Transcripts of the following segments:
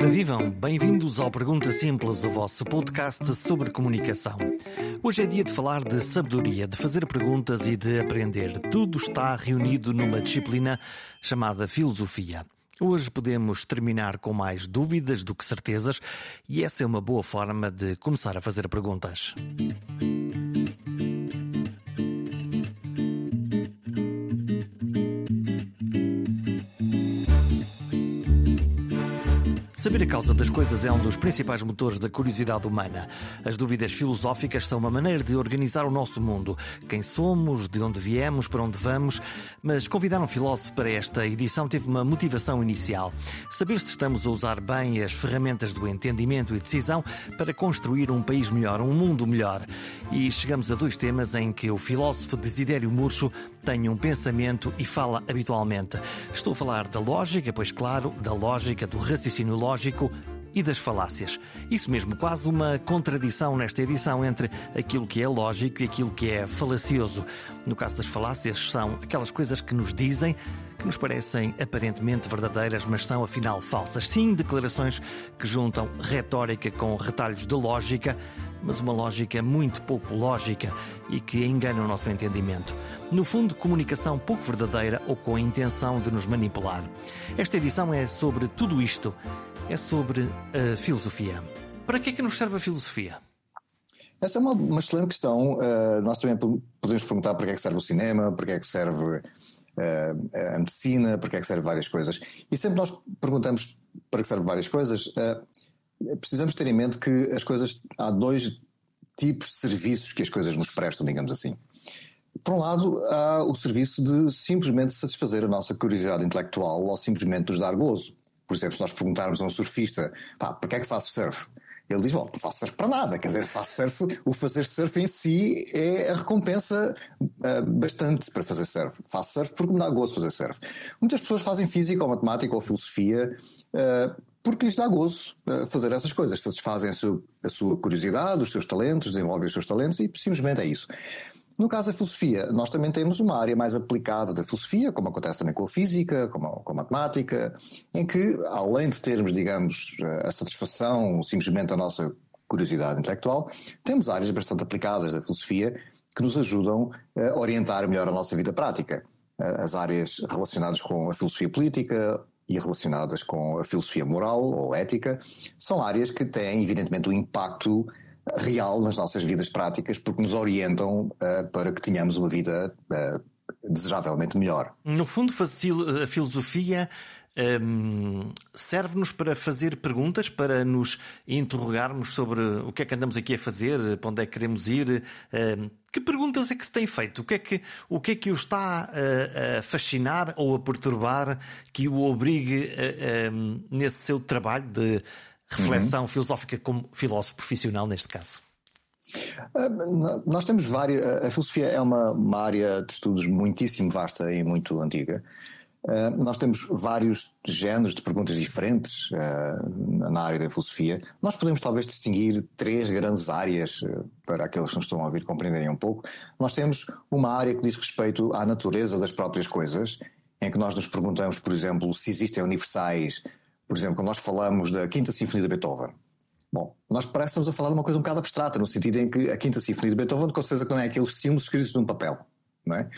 Ora vivam, bem-vindos ao Pergunta Simples, o vosso podcast sobre comunicação. Hoje é dia de falar de sabedoria, de fazer perguntas e de aprender. Tudo está reunido numa disciplina chamada filosofia. Hoje podemos terminar com mais dúvidas do que certezas, e essa é uma boa forma de começar a fazer perguntas. Saber a causa das coisas é um dos principais motores da curiosidade humana. As dúvidas filosóficas são uma maneira de organizar o nosso mundo. Quem somos, de onde viemos, para onde vamos. Mas convidar um filósofo para esta edição teve uma motivação inicial. Saber se estamos a usar bem as ferramentas do entendimento e decisão para construir um país melhor, um mundo melhor. E chegamos a dois temas em que o filósofo Desidério Murcho tem um pensamento e fala habitualmente. Estou a falar da lógica, pois claro, da lógica, do raciocínio lógico e das falácias. Isso mesmo, quase uma contradição nesta edição entre aquilo que é lógico e aquilo que é falacioso. No caso das falácias, são aquelas coisas que nos dizem que nos parecem aparentemente verdadeiras, mas são afinal falsas. Sim, declarações que juntam retórica com retalhos de lógica, mas uma lógica muito pouco lógica e que engana o nosso entendimento. No fundo, comunicação pouco verdadeira ou com a intenção de nos manipular. Esta edição é sobre tudo isto. É sobre a filosofia. Para que é que nos serve a filosofia? Essa é uma, uma excelente questão. Uh, nós também podemos perguntar para que é que serve o cinema, para que é que serve uh, a medicina, para que é que serve várias coisas. E sempre nós perguntamos para que serve várias coisas, uh, precisamos ter em mente que as coisas. Há dois tipos de serviços que as coisas nos prestam, digamos assim. Por um lado, há o serviço de simplesmente satisfazer a nossa curiosidade intelectual ou simplesmente nos dar gozo. Por exemplo, se nós perguntarmos a um surfista, pá, para que é que faço surf? Ele diz, bom, não faço surf para nada, quer dizer, faço surf, o fazer surf em si é a recompensa uh, bastante para fazer surf. Faço surf porque me dá gozo fazer surf. Muitas pessoas fazem física ou matemática ou filosofia uh, porque lhes dá gozo uh, fazer essas coisas, satisfazem a a sua curiosidade, os seus talentos, desenvolvem os seus talentos e simplesmente é isso. No caso da filosofia, nós também temos uma área mais aplicada da filosofia, como acontece também com a física, com a, com a matemática, em que, além de termos, digamos, a satisfação simplesmente da nossa curiosidade intelectual, temos áreas bastante aplicadas da filosofia que nos ajudam a orientar melhor a nossa vida prática. As áreas relacionadas com a filosofia política e relacionadas com a filosofia moral ou ética são áreas que têm, evidentemente, um impacto real nas nossas vidas práticas, porque nos orientam uh, para que tenhamos uma vida uh, desejavelmente melhor. No fundo, a filosofia um, ehm, serve-nos para fazer perguntas, para nos interrogarmos sobre o que é que andamos aqui a fazer, para onde é que queremos ir. Um, ehm, que perguntas é que se tem feito? O que é que o, que é que o está a, a fascinar ou a perturbar que o obrigue a, ehm, nesse seu trabalho de reflexão uhum. filosófica como filósofo profissional neste caso? Ah, nós temos várias. A filosofia é uma, uma área de estudos muitíssimo vasta e muito antiga. Uh, nós temos vários géneros de perguntas diferentes uh, na área da filosofia. Nós podemos talvez distinguir três grandes áreas para aqueles que nos estão a ouvir compreenderem um pouco. Nós temos uma área que diz respeito à natureza das próprias coisas, em que nós nos perguntamos, por exemplo, se existem universais por exemplo, quando nós falamos da Quinta Sinfonia de Beethoven, Bom, nós parece que estamos a falar de uma coisa um bocado abstrata, no sentido em que a Quinta Sinfonia de Beethoven, com certeza que não é aqueles símbolos escritos num papel, não é?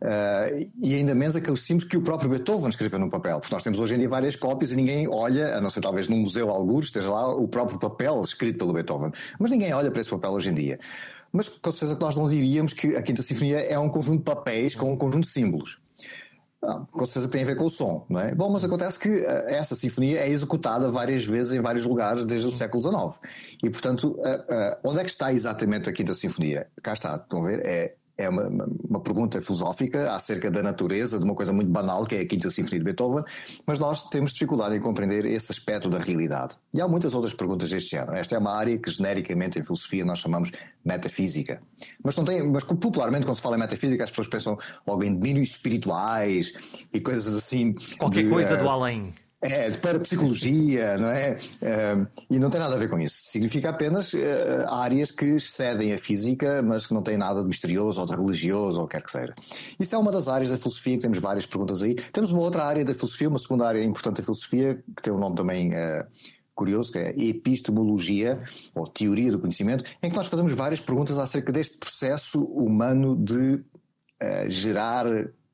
Uh, e ainda menos aqueles símbolos que o próprio Beethoven escreveu num papel, porque nós temos hoje em dia várias cópias e ninguém olha, a não ser talvez num museu algures, esteja lá o próprio papel escrito pelo Beethoven, mas ninguém olha para esse papel hoje em dia. Mas com certeza que nós não diríamos que a Quinta Sinfonia é um conjunto de papéis com um conjunto de símbolos. Ah, com certeza que tem a ver com o som, não é? Bom, mas acontece que uh, essa sinfonia é executada várias vezes em vários lugares desde o século XIX. E, portanto, uh, onde é que está exatamente a Quinta Sinfonia? Cá está, estão a ver? É é uma, uma, pergunta filosófica acerca da natureza de uma coisa muito banal que é a Quinta Sinfonia de Beethoven, mas nós temos dificuldade em compreender esse aspecto da realidade. E há muitas outras perguntas deste género. Esta é uma área que genericamente em filosofia nós chamamos metafísica. Mas não tem, mas popularmente quando se fala em metafísica as pessoas pensam logo em domínios espirituais e coisas assim. Qualquer de, coisa uh, do além. É, para psicologia, não é? Uh, e não tem nada a ver com isso. Significa apenas uh, áreas que excedem a física, mas que não têm nada de misterioso ou de religioso ou quer que seja. Isso é uma das áreas da filosofia, que temos várias perguntas aí. Temos uma outra área da filosofia, uma segunda área importante da filosofia, que tem um nome também uh, curioso, que é epistemologia, ou teoria do conhecimento, em que nós fazemos várias perguntas acerca deste processo humano de gerar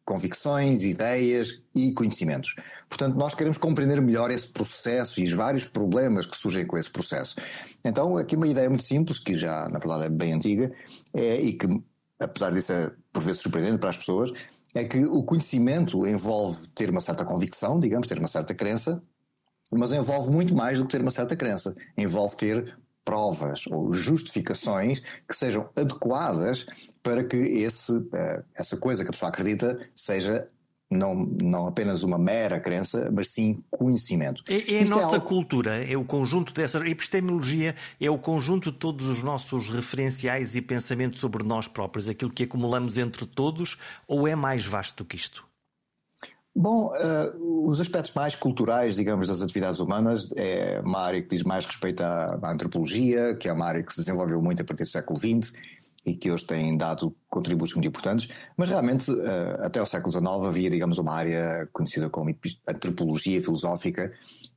convicções, ideias e conhecimentos. Portanto, nós queremos compreender melhor esse processo e os vários problemas que surgem com esse processo. Então, aqui uma ideia muito simples, que já, na verdade, é bem antiga, é, e que, apesar disso, é por vezes surpreendente para as pessoas, é que o conhecimento envolve ter uma certa convicção, digamos, ter uma certa crença, mas envolve muito mais do que ter uma certa crença. Envolve ter provas ou justificações que sejam adequadas para que esse, eh, essa coisa que a pessoa acredita seja não, não apenas uma mera crença, mas sim conhecimento. É, é a é nossa é algo... cultura, é o conjunto dessas. A epistemologia é o conjunto de todos os nossos referenciais e pensamentos sobre nós próprios, aquilo que acumulamos entre todos, ou é mais vasto do que isto? Bom, uh, os aspectos mais culturais, digamos, das atividades humanas é uma área que diz mais respeito à, à, antropologia, que é uma área que se desenvolveu muito a partir do século XX e que hoje tem dado contributos muito importantes, mas realmente uh, até o século XIX havia, digamos, uma área conhecida como antropologia filosófica,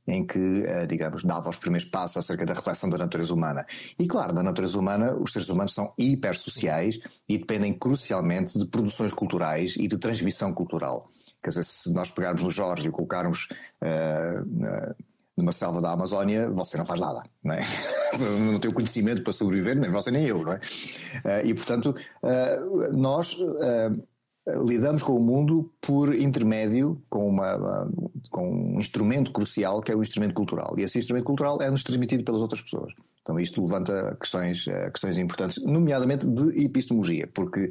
em que, uh, digamos, dava os primeiros passos acerca da reflexão da natureza humana. E claro, na natureza humana, os seres humanos são hipersociais e dependem crucialmente de produções culturais e de transmissão cultural. Quer dizer, se nós pegarmos no Jorge e o colocarmos uh, uh, numa selva da Amazónia, você não faz nada, não é? não tem o conhecimento para sobreviver, nem você nem eu, não é? Uh, e portanto, nós lidamos com o mundo por intermédio com, uma, com um instrumento crucial que é o instrumento cultural. E esse instrumento cultural é-nos transmitido pelas outras pessoas. Então isto levanta questões, questões importantes, nomeadamente de epistemologia, porque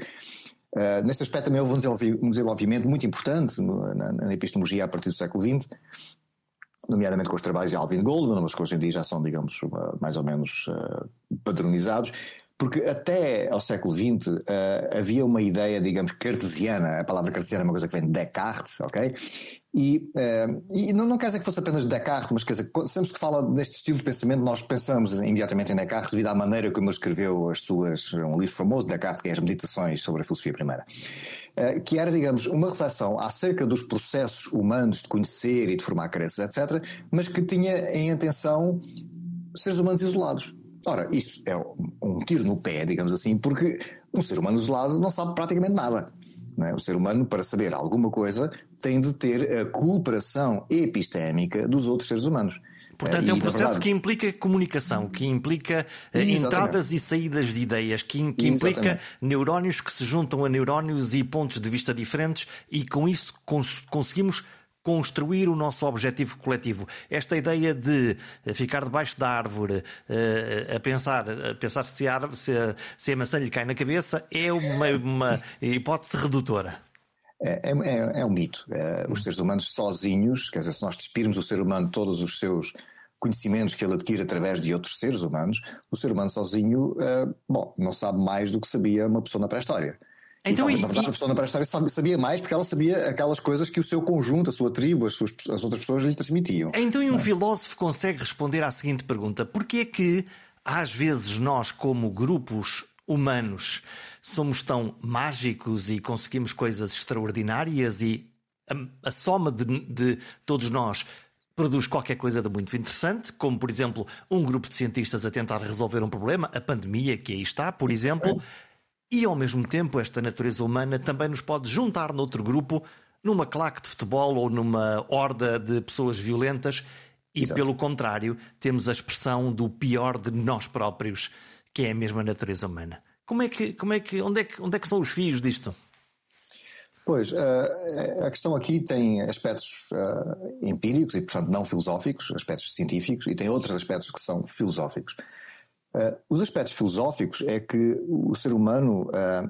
Uh, neste aspecto também houve um desenvolvimento muito importante na, na, epistemologia a partir do século XX, nomeadamente com os trabalhos de Alvin Goldman, mas que hoje em dia já são, digamos, mais ou menos uh, padronizados, porque até ao século XX uh, havia uma ideia, digamos, cartesiana, a palavra cartesiana é uma coisa que vem de Descartes, ok? E, uh, e não, não, quer dizer que fosse apenas Descartes, mas quer dizer, sempre que fala deste estilo de pensamento, nós pensamos imediatamente em Descartes devido à maneira como ele escreveu as suas, um livro famoso de Descartes, que é as Meditações sobre a Filosofia Primeira. Uh, que era, digamos, uma reflexão acerca dos processos humanos de conhecer e de formar crenças, etc., mas que tinha em atenção seres humanos isolados. Ora, isto é um tiro no pé, digamos assim, porque um ser humano isolado não sabe praticamente nada. É? O ser humano, para saber alguma coisa, tem de ter a cooperação epistémica dos outros seres humanos. Portanto, é um processo verdade... que implica comunicação, que implica eh, Exatamente. entradas e saídas de ideias, que, que implica neurónios que se juntam a neurónios e pontos de vista diferentes, e com isso cons conseguimos construir o nosso objetivo coletivo. Esta ideia de eh, ficar debaixo da árvore uh, a pensar, a pensar se, a, árvore, se, a, se a maçã lhe cai na cabeça é uma, uma hipótese redutora. É, é, é um mito. É, os seres humanos sozinhos, quer dizer, se nós despirmos o ser humano todos os seus conhecimentos que ele adquire através de outros seres humanos, o ser humano sozinho, bom, não sabe mais do que sabia uma pessoa na pré-história. Então, e, na verdade, e... a pessoa na pré-história sabia mais porque ela sabia aquelas coisas que o seu conjunto, a sua tribo, as, suas, as outras pessoas lhe transmitiam. Então, e um é? filósofo consegue responder à seguinte pergunta: porquê é que, às vezes, nós, como grupos humanos, somos tão mágicos e conseguimos coisas extraordinárias e a, a soma de, de todos nós produz qualquer coisa de muito interessante, como por exemplo um grupo de cientistas a tentar resolver um problema, a pandemia que aí está, por exemplo. E ao mesmo tempo, esta natureza humana também nos pode juntar noutro grupo, numa claque de futebol ou numa horda de pessoas violentas, e Exato. pelo contrário, temos a expressão do pior de nós próprios, que é a mesma natureza humana. Como é que, como é que, onde é que, onde é que são os fios disto? Pois, uh, a questão aqui tem aspectos uh, empíricos e, portanto, não filosóficos, aspectos científicos, e tem outros aspectos que são filosóficos. Uh, os aspectos filosóficos é que o ser humano uh,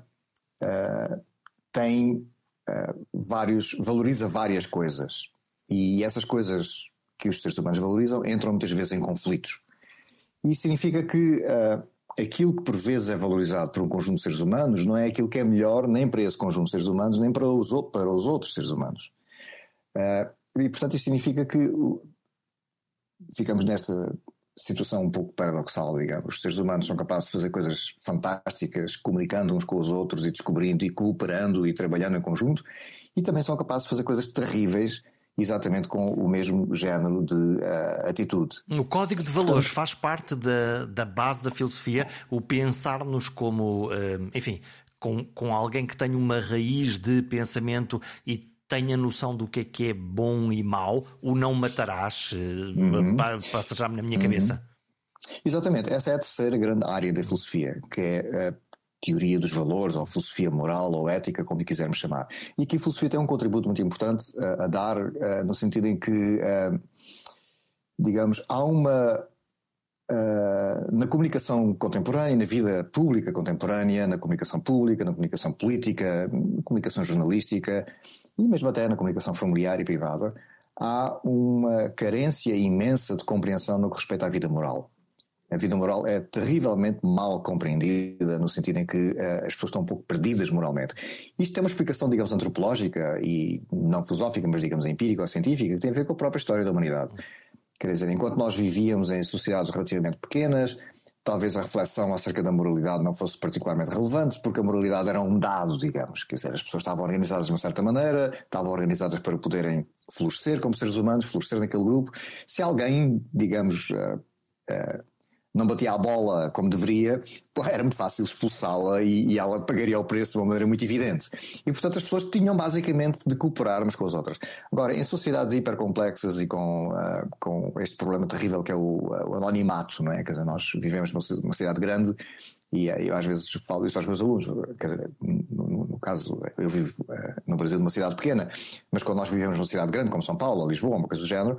uh, tem vários, valoriza várias coisas e essas coisas que os seres humanos valorizam entram muitas vezes em conflitos. Isso significa que aquilo que por vezes é valorizado por um conjunto de seres humanos não é aquilo que é melhor nem para esse conjunto de seres humanos nem para os, para os outros seres humanos. e portanto isso significa que ficamos nesta situação um pouco paradoxal, digamos. Os seres humanos são capazes de fazer coisas fantásticas, comunicando uns com os outros e descobrindo e cooperando e trabalhando em conjunto, e também são capazes de fazer coisas terríveis exatamente com o mesmo género de uh, atitude. O código de valores Portanto, faz parte da, da base da filosofia, o pensar-nos como, uh, enfim, com, com alguém que tenha uma raiz de pensamento e tenha noção do que é que é bom e mau, o não matarás, uhum. passa já na minha uhum. cabeça. Exatamente, essa é a terceira grande área da filosofia, que é a teoria dos valores, ou filosofia moral, ou ética, como lhe quisermos chamar. E aqui a filosofia tem um contributo muito importante a, a dar, a, no sentido em que, a, digamos, há uma. na comunicação contemporânea, na vida pública contemporânea, na comunicação pública, na comunicação política, na comunicação jornalística e mesmo até na comunicação familiar e privada, há uma carência imensa de compreensão no que respeita à vida moral a vida moral é terrivelmente mal compreendida, no sentido em que uh, as pessoas estão um pouco perdidas moralmente. Isto tem uma explicação, digamos, antropológica e não filosófica, mas, digamos, empírica ou científica, que tem a ver com a própria história da humanidade. Quer dizer, enquanto nós vivíamos em sociedades relativamente pequenas, talvez a reflexão acerca da moralidade não fosse particularmente relevante, porque a moralidade era um dado, digamos. Quer dizer, as pessoas estavam organizadas de uma certa maneira, estavam organizadas para poderem florescer como seres humanos, florescer naquele grupo. Se alguém, digamos, uh, uh, não batia a bola como deveria, era muito fácil expulsá-la e, e, ela pagaria o preço de uma maneira muito evidente. E portanto as pessoas tinham basicamente de cooperar umas com as outras. Agora, em sociedades hipercomplexas e com, uh, com este problema terrível que é o, o, anonimato, não é? Quer dizer, nós vivemos numa cidade grande e uh, eu às vezes falo isso aos meus alunos, quer dizer, no, no caso, eu vivo uh, no Brasil numa cidade pequena, mas quando nós vivemos numa cidade grande como São Paulo ou Lisboa, uma coisa do género,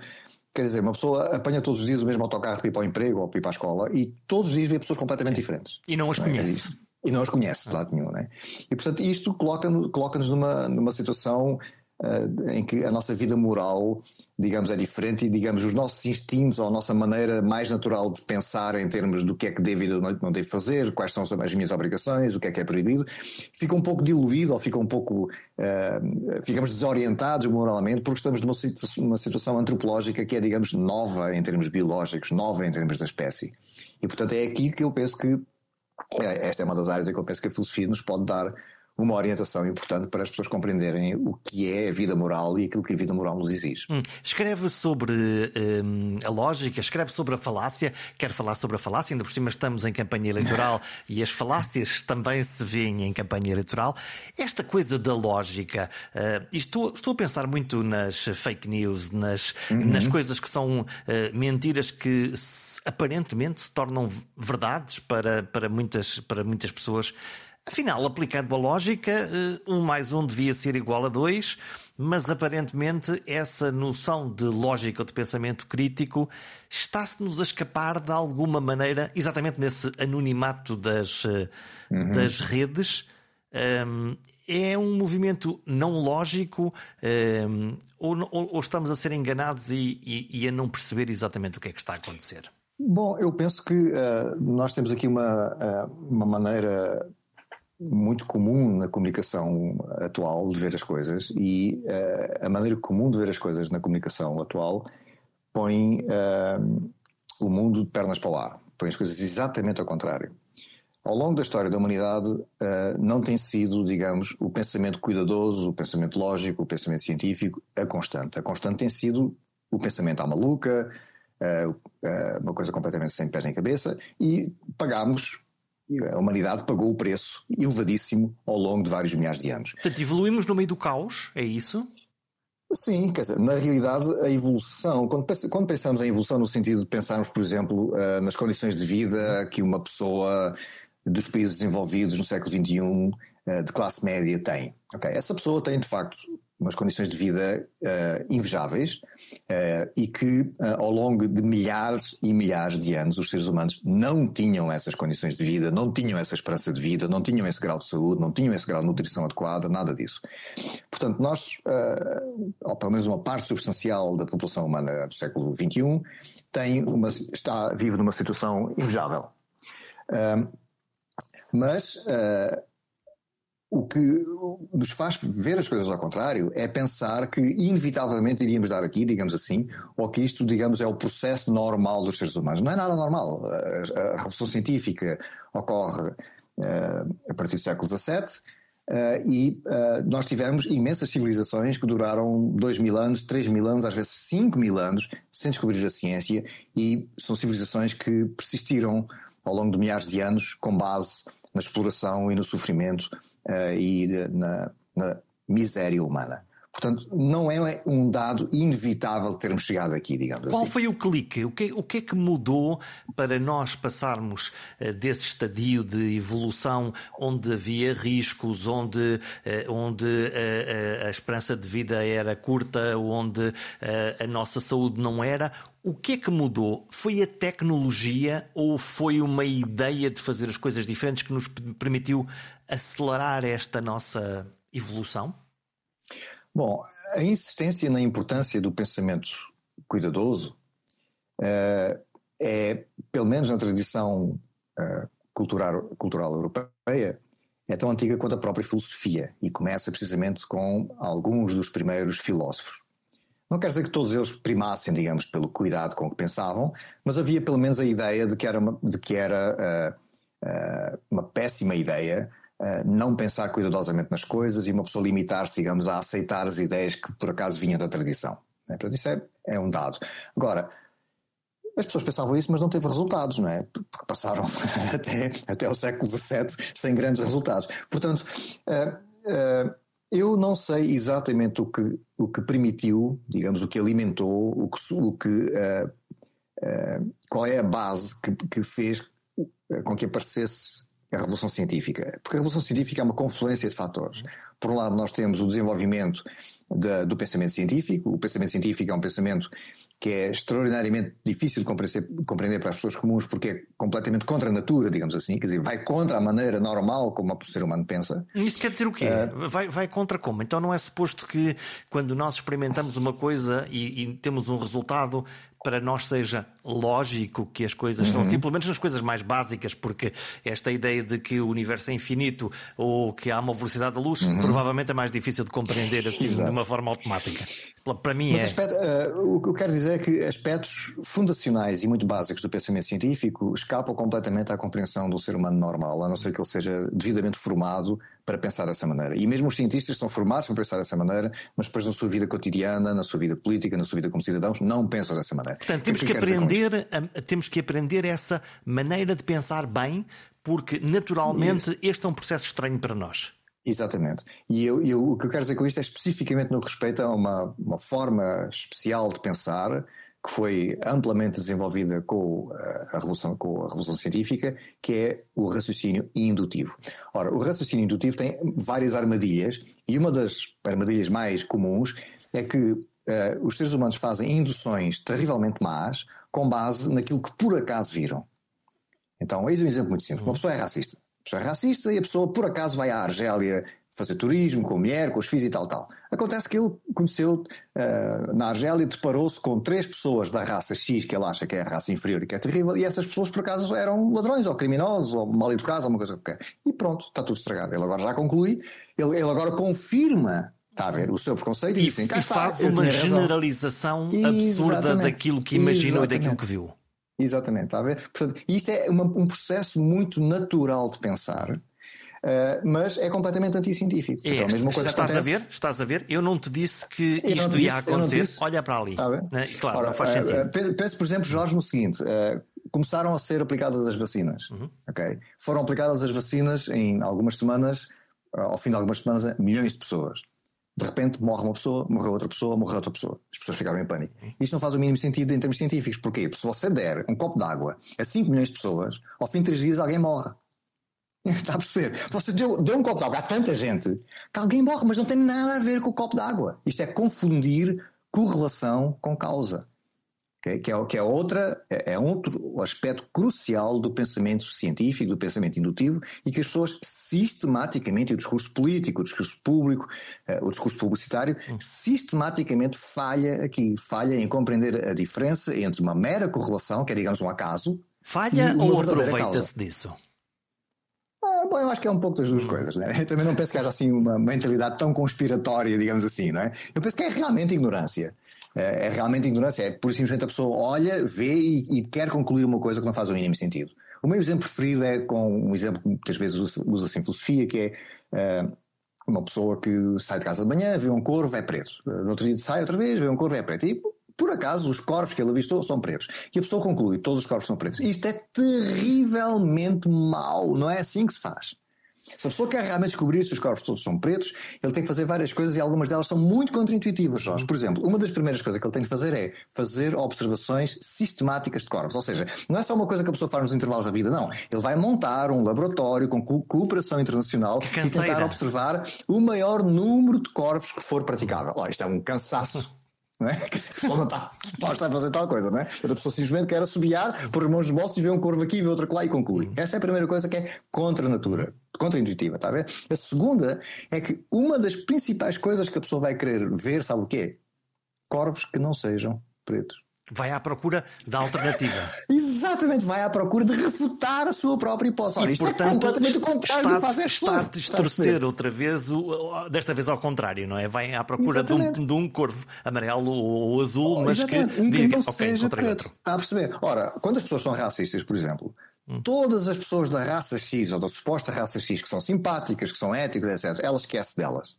Quer dizer, uma pesua apanha todos os dias o mesmo autocarro para ir para o emprego ou para ir para a escola e todos os dias vê pessoas completamente Sim. diferentes. E não as não é? conhece. E não as conhece de lado nenhum, né? E portanto isto coloca-nos coloca numa, numa situação uh, em que a nossa vida moral digamos, é diferente e, digamos, os nossos instintos ou a nossa maneira mais natural de pensar em termos do que é que devo e não devo fazer, quais são as minhas obrigações, o que é que é proibido, fica um pouco diluído ou fica um pouco, uh, ficamos desorientados moralmente porque estamos numa, numa situação antropológica que é, digamos, nova em termos biológicos, nova em termos da espécie. E, portanto, é aqui que eu penso que, eh, esta é uma das áreas em que eu penso que a filosofia nos pode dar uma orientação importante para as pessoas compreenderem o que é a vida moral e aquilo que a vida moral nos exige. Hum. Escreve sobre hum, a lógica, escreve sobre a falácia, quer falar sobre a falácia, ainda por cima estamos em campanha eleitoral e as falácias também se veem em campanha eleitoral. Esta coisa da lógica, uh, estou, estou a pensar muito nas fake news, nas, uhum. nas coisas que são uh, mentiras que se, aparentemente se tornam verdades para, para, muitas, para muitas pessoas. Afinal, aplicando a lógica, eh, um mais um devia ser igual a dois, mas aparentemente essa noção de lógica ou de pensamento crítico está-se-nos a escapar de alguma maneira, exatamente nesse anonimato das, eh, uhum. das redes. Um, é um movimento não lógico um, ou, ou, ou, estamos a ser enganados e, e, e, a não perceber exatamente o que é que está a acontecer? Bom, eu penso que uh, nós temos aqui uma, uh, uma maneira muito comum na comunicação atual de ver as coisas e uh, a maneira comum de ver as coisas na comunicação atual põe uh, o mundo de pernas para ar, põe as coisas exatamente ao contrário. Ao longo da história da humanidade uh, não tem sido, digamos, o pensamento cuidadoso, o pensamento lógico, o pensamento científico a constante. A constante tem sido o pensamento à maluca, uma coisa completamente sem pés nem cabeça e pagámos a humanidade pagou o preço elevadíssimo ao longo de vários milhares de anos. Portanto, evoluímos no meio do caos, é isso? Sim, quer dizer, na realidade a evolução, quando, pensamos em evolução no sentido de pensarmos, por exemplo, uh, nas condições de vida que uma pessoa dos países desenvolvidos no século XXI eh, de classe média tem. Okay? Essa pessoa tem, de facto, umas condições de vida uh, invejáveis uh, e que uh, ao longo de milhares e milhares de anos os seres humanos não tinham essas condições de vida, não tinham essa esperança de vida, não tinham esse grau de saúde, não tinham esse grau de nutrição adequada, nada disso. Portanto, nós, ou pelo menos uma parte substancial da população humana do século XXI, tem uma, está, vive numa situação invejável. mas o que nos faz ver as coisas ao contrário é pensar que inevitavelmente iríamos dar aqui, digamos assim, ou que isto, digamos, é o processo normal dos seres humanos. Não é nada normal. A, revolução científica ocorre uh, a partir do século XVII. Uh, e uh, nós tivemos imensas civilizações que duraram 2 mil anos, 3 mil anos, às vezes 5 mil anos, sem descobrir a ciência, e são civilizações que persistiram ao longo de milhares de anos com base na exploração e no sofrimento uh, e na, na miséria humana. Portanto, não é um dado inevitável termos chegado aqui, digamos Qual assim. foi o clique? O que, o que é que mudou para nós passarmos uh, desse estadio de evolução onde havia riscos, onde, uh, onde uh, a esperança de vida era curta, onde a nossa saúde não era? O que é que mudou? Foi a tecnologia ou foi uma ideia de fazer as coisas diferentes que nos permitiu acelerar esta nossa evolução? Bom, a insistência na importância do pensamento cuidadoso uh, é, pelo menos na tradição uh, cultural, cultural europeia, é tão antiga quanto a própria filosofia e começa precisamente com alguns dos primeiros filósofos. Não quer dizer que todos eles primassem, digamos, pelo cuidado com que pensavam, mas havia pelo menos a ideia de que era uma, de que era, uh, uma péssima ideia não pensar cuidadosamente nas coisas e uma pessoa limitar-se, digamos, a aceitar as ideias que por acaso vinham da tradição. Né? Portanto, isso é, é um dado. Agora, as pessoas pensavam isso, mas não teve resultados, não é? Porque passaram até, até o século XVII sem grandes resultados. Portanto, uh, uh, eu não sei exatamente o que, o que permitiu, digamos, o que alimentou, o que, o que qual é a base que, que fez com que aparecesse a revolução científica. Porque a revolução científica é uma confluência de fatores. Por um lado, nós temos o desenvolvimento de, do pensamento científico. O pensamento científico é um pensamento que é extraordinariamente difícil de compreender, compreender, para as pessoas comuns porque é completamente contra a natura, digamos assim, quer dizer, vai contra a maneira normal como o ser humano pensa. Isso quer dizer o quê? Uh, vai, vai contra como? Então não é suposto que quando nós experimentamos uma coisa e, e temos um resultado, para nós seja lógico que as coisas uhum. são assim, pelo menos nas coisas mais básicas, porque esta ideia de que o universo é infinito ou que há uma velocidade da luz uhum. provavelmente é mais difícil de compreender assim Exato. de uma forma automática. Para mim Mas é. Aspecto, uh, o que eu quero dizer é que aspectos fundacionais e muito básicos do pensamento científico escapam completamente à compreensão do ser humano normal, a não ser que ele seja devidamente formado para pensar dessa maneira. E mesmo os cientistas são formados para pensar dessa maneira, mas depois na sua vida cotidiana, na sua vida política, na sua vida como cidadãos, não pensam dessa maneira. Portanto, temos que, que aprender, temos que aprender essa maneira de pensar bem, porque naturalmente Isso. este é um processo estranho para nós. Exatamente. E eu, eu, o que eu quero dizer com isto é especificamente no respeito a uma, uma forma especial de pensar que foi amplamente desenvolvida com eh, a, revolução, com a Revolução Científica, que é o raciocínio indutivo. Ora, o raciocínio indutivo tem várias armadilhas, e uma das armadilhas mais comuns é que uh, os seres humanos fazem induções terrivelmente más com base naquilo que por acaso viram. Então, eis um exemplo muito simples. Uma pessoa é racista. Pessoa é racista e a pessoa por acaso vai à Argélia fazer turismo com a mulher, com os filhos e tal, tal. Acontece que ele conheceu uh, na Argélia, deparou-se com três pessoas da raça X que ele acha que é a raça inferior e que é terrível, e essas pessoas por acaso eram ladrões ou criminosos ou mal educados ou uma coisa qualquer. E pronto, está tudo estragado. Ele agora já conclui, ele, ele agora confirma Está a ver o seu preconceito e, e, dizem, e faz uma generalização absurda daquilo que imaginou e daquilo que viu. Exatamente, está a ver? Portanto, isto é uma, um processo muito natural de pensar Uh, mas é completamente anticientífico. É, então, a mesma coisa estás acontece... a ver? Estás a ver? Eu não te disse que eu isto disse, ia acontecer. Olha para ali. Né? Claro, Ora, não faz sentido. Uh, penso, por exemplo, Jorge, no seguinte: uh, começaram a ser aplicadas as vacinas. Uhum. Okay? Foram aplicadas as vacinas em algumas semanas, ao fim de algumas semanas, a milhões de pessoas. De repente morre uma pessoa, morreu outra pessoa, morreu outra pessoa. As pessoas ficaram em pânico. Isto não faz o mínimo sentido em termos científicos. Porquê? Porque se você der um copo de água a 5 milhões de pessoas, ao fim de 3 dias alguém morre. Está a perceber? Você deu, deu um copo de água a tanta gente que alguém morre, mas não tem nada a ver com o copo de água. Isto é confundir correlação com causa. Okay? Que, é, que é, outra, é, é outro aspecto crucial do pensamento científico, do pensamento indutivo, e que as pessoas sistematicamente, o discurso político, o discurso público, uh, o discurso publicitário, hum. sistematicamente falha aqui, falha em compreender a diferença entre uma mera correlação, que é digamos um acaso, falha ou aproveita-se disso? Ah, bom, eu acho que é um pouco das duas hum. coisas, né? Eu também não penso que haja assim uma mentalidade tão conspiratória, digamos assim, não é? Eu penso que é realmente ignorância. É, é realmente ignorância. É por simplesmente a pessoa olha, vê e, e, quer concluir uma coisa que não faz o mínimo sentido. O meu exemplo preferido é com um exemplo que muitas vezes usa-se em filosofia, que é uh, Uma pessoa que sai de casa de manhã, vê um corvo, é preto. No outro dia sai outra vez, vê um corvo, é preto. E por acaso os corvos que ele avistou são pretos. E a pessoa conclui: todos os corvos são pretos. Isto é terrivelmente mau. Não é assim que se faz. Se a pessoa quer realmente descobrir se os corvos todos são pretos, ele tem que fazer várias coisas e algumas delas são muito contraintuitivas, Jorge. Por exemplo, uma das primeiras coisas que ele tem que fazer é fazer observações sistemáticas de corvos. Ou seja, não é só uma coisa que a pessoa faz nos intervalos da vida, não. Ele vai montar um laboratório com cooperação internacional e tentar observar o maior número de corvos que for praticável. Ora, isto é um cansaço não é? Que a pessoa não está disposta a fazer tal coisa, não é? A pessoa simplesmente quer assobiar, pôr as mãos nos bolsos e ver um corvo aqui, ver outro lá e conclui. Uhum. Essa é a primeira coisa que é contra a natura, contra-intuitiva, está a ver? A segunda é que uma das principais coisas que a pessoa vai querer ver, sabe o quê? Corvos que não sejam pretos. Vai à procura da alternativa. Exatamente, vai à procura de refutar a sua própria hipótese. Ora, isto é portanto, é completamente o contrário está, do que faz Está a distorcer outra vez, desta vez ao contrário, não é? Vai à procura de um, de um, corvo amarelo ou azul, oh, mas que um diga, que não okay, seja preto. Está a perceber? Ora, quando as pessoas são racistas, por exemplo. Todas as pessoas da raça X ou da suposta raça X que são simpáticas, que são éticas, etc., ela esquece delas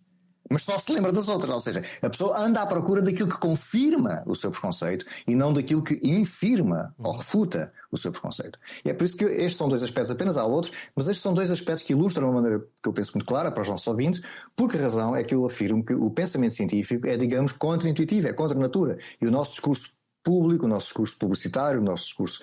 mas só se lembra das outras. Ou seja, a pessoa anda à procura daquilo que confirma o seu preconceito e não daquilo que infirma ou refuta o seu preconceito. E é por isso que estes são dois aspectos, apenas há outros, mas estes são dois aspectos que ilustram de uma maneira que eu penso muito clara para os nossos ouvintes, porque a razão é que eu afirmo que o pensamento científico é, digamos, contra-intuitivo, é contra a natura. E o nosso discurso público, o nosso discurso publicitário, o nosso discurso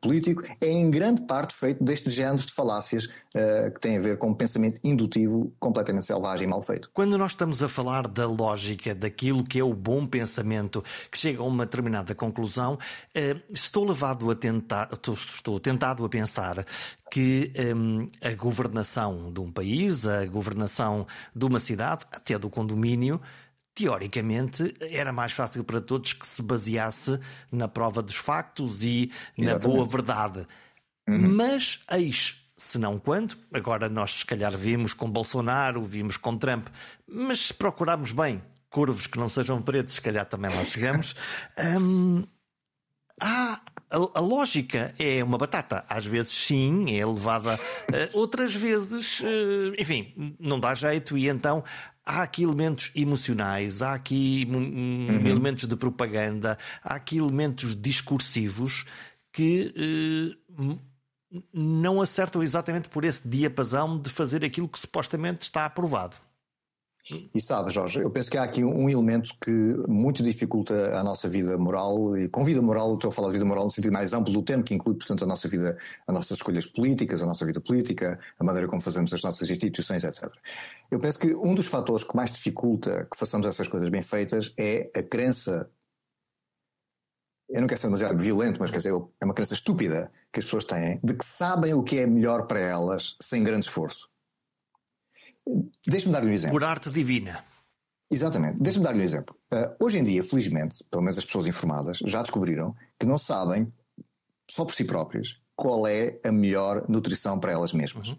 político, é em grande parte feito destes géneros de falácias uh, que têm a ver com um pensamento indutivo completamente selvagem e mal feito. Quando nós estamos a falar da lógica, daquilo que é o bom pensamento, que chega a uma determinada conclusão, uh, estou levado a tentar, estou tentado a pensar que um, a governação de um país, a governação de uma cidade, até do condomínio, teoricamente era mais fácil para todos que se baseasse na prova dos factos e Exatamente. na boa verdade. Uhum. Mas eis se não quando, agora nós se calhar vimos com Bolsonaro, vimos com Trump, mas se procurarmos bem curvos que não sejam pretos, se calhar também lá chegamos. hum, há a, a, lógica é uma batata. Às vezes sim, é levada, uh, outras vezes, uh, enfim, não dá jeito, e então há aqui elementos emocionais, há aqui uhum. elementos de propaganda, há aqui elementos discursivos que uh, não acertam exatamente por esse diapasão de fazer aquilo que supostamente está aprovado. E sabe, Jorge, eu penso que há aqui um elemento que muito dificulta a nossa vida moral, e com vida moral, estou a falar de vida moral no sentido mais amplo do termo, que inclui, portanto, a nossa vida, as nossas escolhas políticas, a nossa vida política, a maneira como fazemos as nossas instituições, etc. Eu penso que um dos fatores que mais dificulta que façamos essas coisas bem feitas é a crença. Eu não quero ser demasiado violento, mas quer dizer, é uma crença estúpida que as pessoas têm de que sabem o que é melhor para elas sem grande esforço. Deixe-me dar-lhe um exemplo. Por arte divina. Exatamente. Deixe-me dar-lhe um exemplo. Uh, hoje em dia, felizmente, pelo menos as pessoas informadas já descobriram que não sabem, só por si próprias, qual é a melhor nutrição para elas mesmas. Uhum.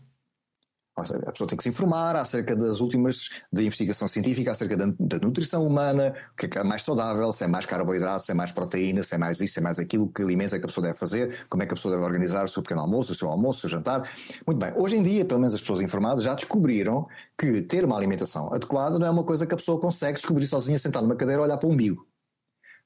A pessoa tem que se informar acerca das últimas da investigação científica, acerca da, da, nutrição humana, o que é, é mais saudável, se é mais carboidrato, se é mais proteína, se é mais isso, se é mais aquilo, que alimentos é que a pessoa deve fazer, como é que a pessoa deve organizar o seu pequeno almoço, o seu almoço, o seu jantar. Muito bem, hoje em dia, pelo menos as pessoas informadas já descobriram que ter uma alimentação adequada não é uma coisa que a pessoa consegue descobrir sozinha, sentar numa cadeira olhar para o umbigo.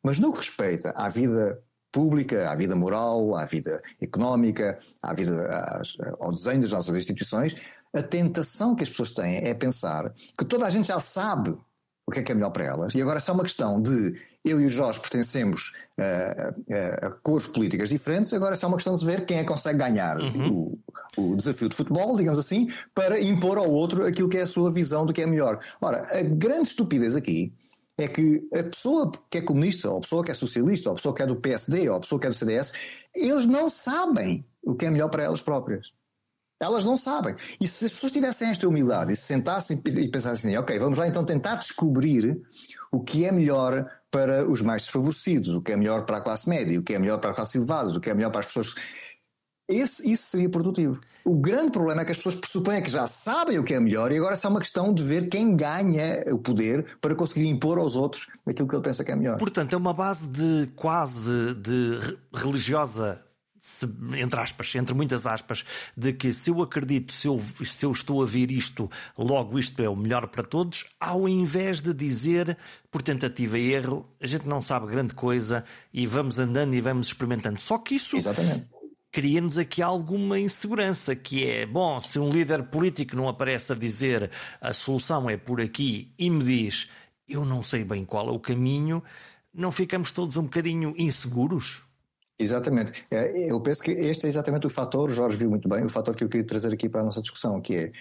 Mas no que respeita à vida pública, à vida moral, à vida económica, à vida, às, ao desenho das nossas instituições, a tentação que as pessoas têm é pensar que toda a gente já sabe o que é que é melhor para elas, e agora é só uma questão de eu e o Jorge pertencemos a, a, a cores políticas diferentes, agora é só uma questão de ver quem é que consegue ganhar uhum. o, o, desafio de futebol, digamos assim, para impor ao outro aquilo que é a sua visão do que é melhor. Ora, a grande estupidez aqui é que a pessoa que é comunista, ou a pessoa que é socialista, ou a pessoa que é do PSD, ou a pessoa que é do CDS, eles não sabem o que é melhor para elas próprias. Elas não sabem. E se as pessoas tivessem esta humildade e se sentassem e pensassem assim, ok, vamos lá então tentar descobrir o que é melhor para os mais desfavorecidos, o que é melhor para a classe média, o que é melhor para a classe elevada, o que é melhor para as pessoas. Esse, isso seria produtivo. O grande problema é que as pessoas pressupõem que já sabem o que é melhor e agora é só uma questão de ver quem ganha o poder para conseguir impor aos outros aquilo que ele pensa que é melhor. Portanto, é uma base de quase de religiosa se, entre aspas, entre muitas aspas, de que se eu acredito, se eu, se eu estou a ver isto, logo isto é o melhor para todos, ao invés de dizer por tentativa e erro, a gente não sabe grande coisa e vamos andando e vamos experimentando. Só que isso cria-nos aqui alguma insegurança, que é, bom, se um líder político não aparece a dizer a solução é por aqui e me diz eu não sei bem qual é o caminho, não ficamos todos um bocadinho inseguros? Exatamente. É, eu penso que este é exatamente o fator, Jorge viu muito bem, o fator que eu queria trazer aqui para a nossa discussão, que é,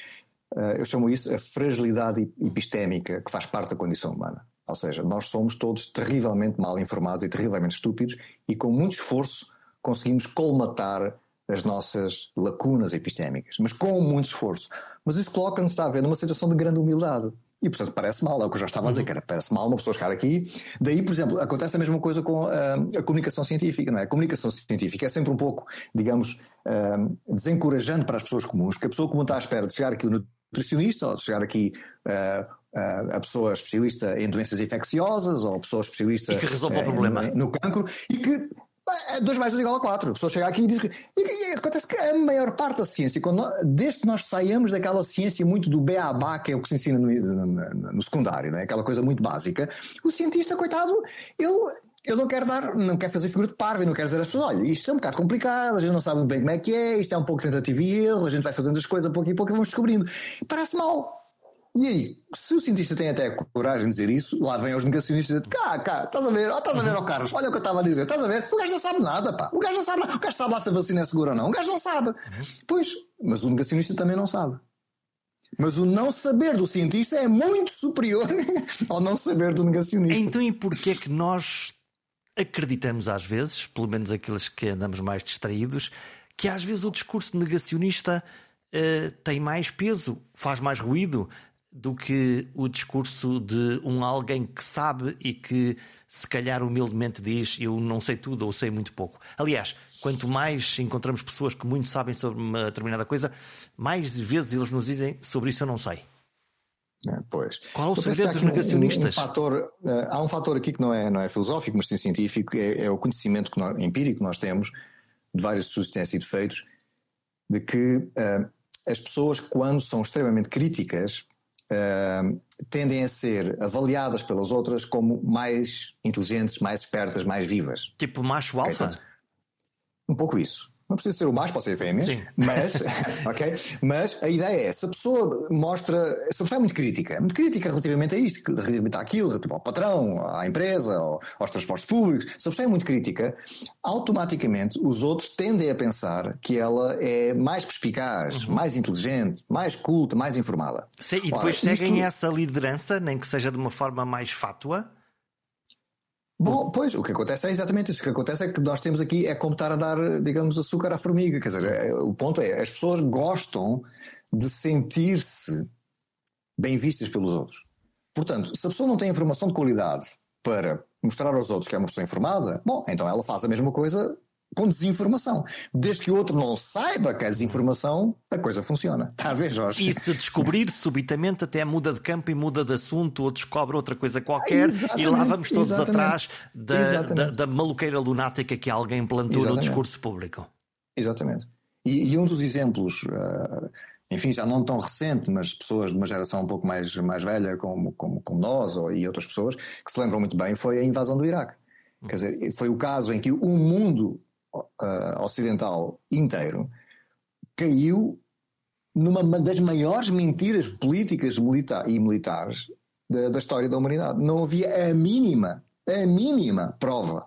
eh, eu chamo isso a fragilidade epistémica que faz parte da condição humana. Ou seja, nós somos todos terrivelmente mal informados e terrivelmente estúpidos e com muito esforço conseguimos colmatar as nossas lacunas epistémicas, mas com muito esforço. Mas isso coloca-nos, está a ver, numa situação de grande humildade. E, portanto, parece mal, é o que eu já estava a dizer, uhum. que era, parece mal uma pessoa chegar aqui. Daí, por exemplo, acontece a mesma coisa com a, ah, a comunicação científica, não é? A comunicação científica é sempre um pouco, digamos, uh, desencorajante para as pessoas comuns, que a pessoa comum está à espera de chegar aqui o nutricionista, ou de chegar aqui uh, uh, a pessoa especialista em doenças infecciosas, ou a pessoa especialista e que resolve o problema. no cancro, e que 2 mais 2 igual a 4. A pessoa chega aqui e diz que. E, e, acontece que a maior parte da ciência, quando nós, desde que nós saímos daquela ciência muito do beabá, que é o que se ensina no, no, no secundário, não é? aquela coisa muito básica, o cientista, coitado, ele. Ele não quer dar, não quer fazer figura de parvo não quer dizer às pessoas: olha, isto é um bocado complicado, a gente não sabe bem como é que é, isto é um pouco tentativa e erro, a gente vai fazendo as coisas pouco e pouco e vamos descobrindo. Parece mal, e aí, se o cientista tem até coragem de dizer isso, lá vem os negacionistas dizer: cá, cá, estás a ver, oh, estás a ver, ó Carlos, olha o que eu estava a dizer, estás a ver? O gajo não sabe nada, pá, o gajo não sabe nada, o gajo sabe lá se a vacina é segura ou não, o gajo não sabe. Pois, mas o negacionista também não sabe. Mas o não saber do cientista é muito superior ao não saber do negacionista. Então, e porquê é que nós acreditamos às vezes, pelo menos aqueles que andamos mais distraídos, que às vezes o discurso negacionista uh, tem mais peso, faz mais ruído, do que o discurso de um alguém que sabe e que se calhar humildemente diz eu não sei tudo ou sei muito pouco. Aliás, quanto mais encontramos pessoas que muito sabem sobre uma determinada coisa, mais vezes eles nos dizem sobre isso eu não sei. É, pois. Qual é o segredo dos negacionistas? Um, um fator, uh, há um fator aqui que não é, não é filosófico, mas sim científico, é, é o conhecimento que nós, empírico que nós temos de vários estudos que têm sido feitos, de que uh, as pessoas, quando são extremamente críticas, uh, tendem a ser avaliadas pelas outras como mais inteligentes, mais espertas, mais vivas. Tipo macho alfa? Okay, um pouco isso. Não precisa ser o macho, pode ser a fêmea. Sim. Mas, ok? Mas a ideia é, se a pessoa mostra, se a pessoa é muito crítica, é muito crítica relativamente a isto, relativamente àquilo, relativamente ao patrão, à empresa, aos transportes públicos, se a pessoa é muito crítica, automaticamente os outros tendem a pensar que ela é mais perspicaz, uhum. mais inteligente, mais culta, mais informada. Sim, e depois Ora, seguem isto... essa liderança, nem que seja de uma forma mais fátua? Bom, pois, o que acontece é exatamente isso. O que acontece é que nós temos aqui é como estar a dar, digamos, açúcar à formiga. Quer dizer, é, o ponto é, as pessoas gostam de sentir-se bem vistas pelos outros. Portanto, se a pessoa não tem informação de qualidade para mostrar aos outros que é uma pessoa informada, bom, então ela faz a mesma coisa com desinformação. Desde que o outro não saiba que é desinformação, a coisa funciona. Está a ver, Jorge? E se descobrir subitamente, até muda de campo e muda de assunto ou descobre outra coisa qualquer e lá vamos todos exatamente. atrás da, da, da, maluqueira lunática que alguém plantou exatamente. no discurso público. Exatamente. E, e um dos exemplos. Uh, enfim, já não tão recente, mas pessoas de uma geração um pouco mais, mais velha, como, como, como nós ou, e outras pessoas, que se lembram muito bem, foi a invasão do Iraque. Quer dizer, foi o caso em que o mundo uh, ocidental inteiro caiu numa das maiores mentiras políticas milita e militares da, da, história da humanidade. Não havia a mínima, a mínima prova,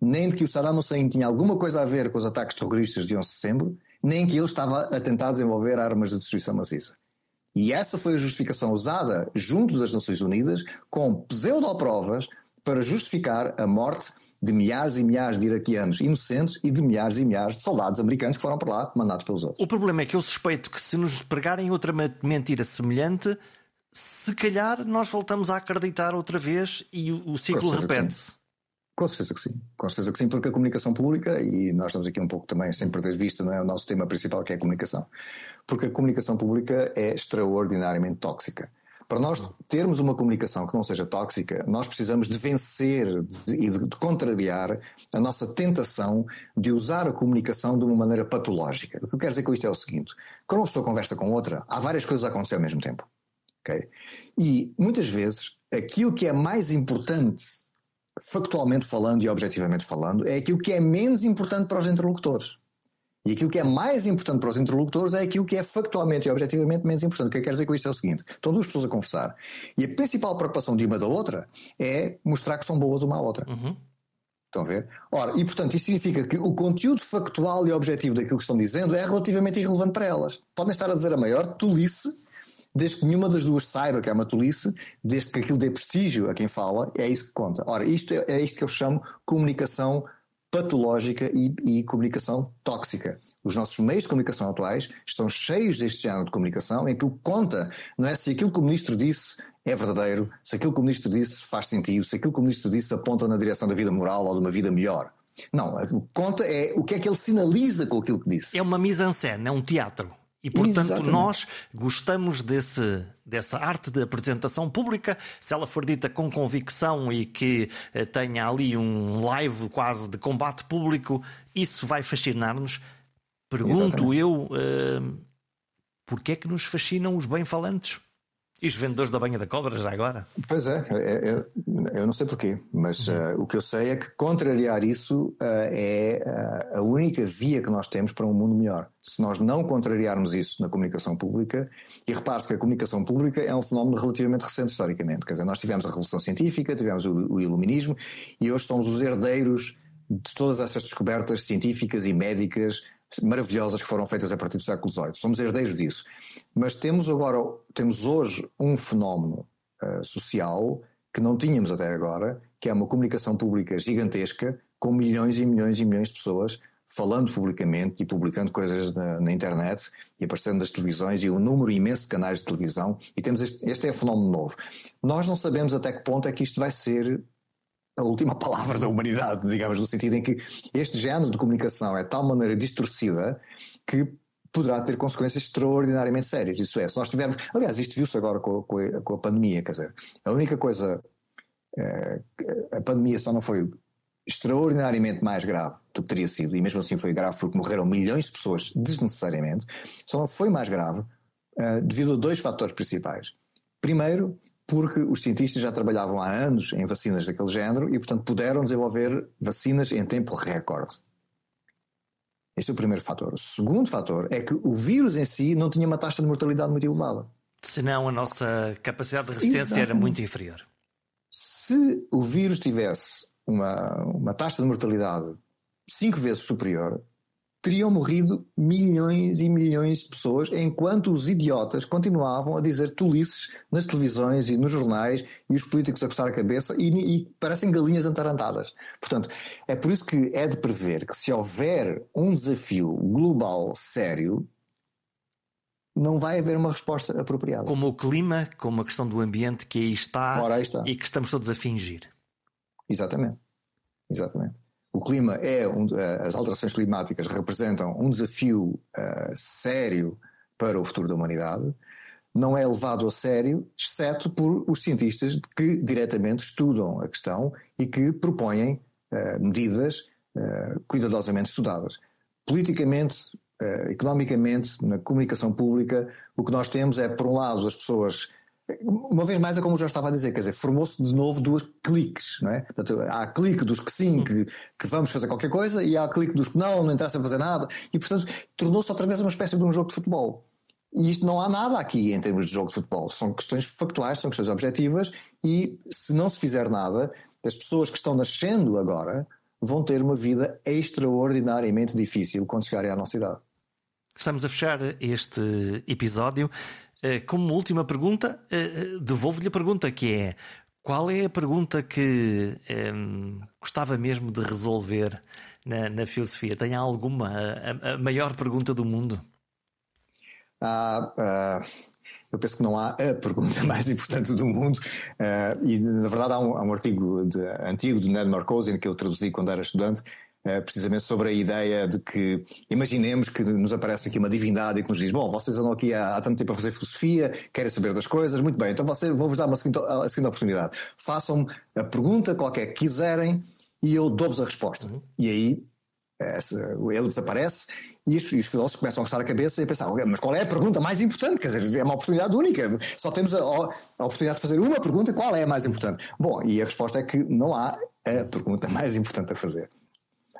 nem de que o Saddam Hussein tinha alguma coisa a ver com os ataques terroristas de 11 de setembro, nem que ele estava a tentar desenvolver armas de destruição maciça. E essa foi a justificação usada junto das Nações Unidas com pseudo-provas para justificar a morte de milhares e milhares de iraquianos inocentes e de milhares e milhares de soldados americanos que foram para lá mandados pelos outros. O problema é que eu suspeito que se nos pregarem outra mentira semelhante, se calhar nós voltamos a acreditar outra vez e o, ciclo repete-se. Com certeza que sim, com certeza que sim, porque a comunicação pública, e nós estamos aqui um pouco também sem perder de vista, não é o nosso tema principal que é a comunicação, porque a comunicação pública é extraordinariamente tóxica. Para nós termos uma comunicação que não seja tóxica, nós precisamos de vencer e de, de, contrariar a nossa tentação de usar a comunicação de uma maneira patológica. O que eu quero dizer com isto é o seguinte: quando uma pessoa conversa com outra, há várias coisas a acontecer ao mesmo tempo. Okay? E muitas vezes aquilo que é mais importante, factualmente falando e objetivamente falando, é aquilo que é menos importante para os interlocutores. E aquilo que é mais importante para os interlocutores é aquilo que é factualmente e objetivamente menos importante. O que eu quero dizer com isto é o seguinte: estão duas pessoas a conversar e a principal preocupação de uma da outra é mostrar que são boas uma à outra. Uhum. Estão a ver? Ora, e portanto, isto significa que o conteúdo factual e objetivo daquilo que estão dizendo é relativamente irrelevante para elas. Podem estar a dizer a maior tolice, desde que nenhuma das duas saiba que é uma tolice, desde que aquilo dê prestígio a quem fala, é isso que conta. Ora, isto é, é isto que eu chamo comunicação patológica e, e, comunicação tóxica. Os nossos meios de comunicação atuais estão cheios deste género de comunicação em que o conta não é se aquilo que o ministro disse é verdadeiro, se aquilo que o ministro disse faz sentido, se aquilo que o ministro disse aponta na direção da vida moral ou de uma vida melhor. Não, o que conta é o que é que ele sinaliza com aquilo que disse. É uma mise-en-scène, é um teatro. E, portanto, Exatamente. nós gostamos desse, dessa arte de apresentação pública, se ela for dita com convicção e que eh, tenha ali um live quase de combate público, isso vai fascinar-nos. Pergunto Exatamente. eu, uh, porquê é que nos fascinam os bem-falantes? E os vendedores da banha da cobra já agora? Pois é, é, é eu não sei porquê, mas uh, o que eu sei é que contrariar isso uh, é uh, a única via que nós temos para um mundo melhor. Se nós não contrariarmos isso na comunicação pública, e repare-se que a comunicação pública é um fenómeno relativamente recente historicamente, quer dizer, nós tivemos a Revolução Científica, tivemos o, o Iluminismo, e hoje somos os herdeiros de todas essas descobertas científicas e médicas maravilhosas que foram feitas a partir do século XVIII. Somos herdeiros disso. Mas temos agora, temos hoje um fenómeno uh, social que não tínhamos até agora, que é uma comunicação pública gigantesca, com milhões e milhões e milhões de pessoas falando publicamente e publicando coisas na, na, internet e aparecendo nas televisões e um número imenso de canais de televisão e temos este, este é um fenómeno novo. Nós não sabemos até que ponto é que isto vai ser a última palavra da humanidade, digamos, no sentido em que este género de comunicação é de tal maneira distorcida que poderá ter consequências extraordinariamente sérias. Isso é, se nós tivermos. Aliás, isto viu-se agora com, com, a, com, a, pandemia, quer dizer, a única coisa. É, a pandemia só não foi extraordinariamente mais grave do que teria sido, e mesmo assim foi grave porque morreram milhões de pessoas desnecessariamente, só não foi mais grave uh, devido a dois fatores principais. Primeiro, porque os cientistas já trabalhavam há anos em vacinas daquele género e, portanto, puderam desenvolver vacinas em tempo recorde. Esse é o primeiro fator. O segundo fator é que o vírus em si não tinha uma taxa de mortalidade muito elevada. Senão a nossa capacidade de resistência Exatamente. era muito inferior. Se o vírus tivesse uma, uma taxa de mortalidade cinco vezes superior, teriam morrido milhões e milhões de pessoas, enquanto os idiotas continuavam a dizer tolices nas televisões e nos jornais e os políticos a coçar a cabeça e, e parecem galinhas atarantadas. Portanto, é por isso que é de prever que se houver um desafio global sério, não vai haver uma resposta apropriada. Como o clima, como a questão do ambiente que aí está, aí está. e que estamos todos a fingir. Exatamente. Exatamente. O clima é um, eh, as alterações climáticas representam um desafio uh, sério para o futuro da humanidade. Não é levado a sério, exceto por os cientistas que diretamente estudam a questão e que propõem uh, medidas uh, cuidadosamente estudadas. Politicamente, economicamente, na comunicação pública, o que nós temos é, por um lado, as pessoas uma vez mais é como eu já estava a dizer, quer dizer, formou-se de novo duas cliques, não é? Portanto, há a clique dos que sim, que, que vamos fazer qualquer coisa, e há a clique dos que não, não interessa fazer nada, e portanto tornou-se outra vez uma espécie de um jogo de futebol. E isto não há nada aqui em termos de jogo de futebol, são questões factuais, são questões objetivas, e se não se fizer nada, as pessoas que estão nascendo agora vão ter uma vida extraordinariamente difícil quando chegarem à nossa idade. Estamos a fechar este episódio. Eh, como última pergunta, eh, eh, devolvo-lhe a pergunta que é qual é a pergunta que um, gostava mesmo de resolver na, na filosofia? Tem alguma? A, a, maior pergunta do mundo? Ah, ah, eu penso que não há a pergunta mais importante do mundo. Ah, e, na verdade, há um, há um artigo de, antigo de Ned Marcosian que eu traduzi quando era estudante, precisamente sobre a ideia de que imaginemos que nos aparece aqui uma divindade e que nos diz: Bom, vocês andam aqui há, há tanto tempo a fazer filosofia, querem saber das coisas, muito bem, então você, vou-vos dar uma seguinte, a seguinte oportunidade. Façam a pergunta qualquer que quiserem e eu dou-vos a resposta. Uhum. E aí ele desaparece e os, e os, filósofos começam a gostar a cabeça e a pensar, mas qual é a pergunta mais importante? Quer dizer, é uma oportunidade única. Só temos a, a oportunidade de fazer uma pergunta, qual é a mais importante? Bom, e a resposta é que não há a pergunta mais importante a fazer.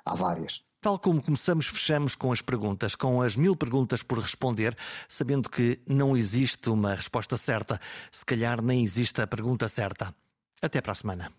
Há várias. Tal como começamos, fechamos com as perguntas, com as mil perguntas por responder, sabendo que não existe uma resposta certa. Se calhar nem existe a pergunta certa. Até para a semana.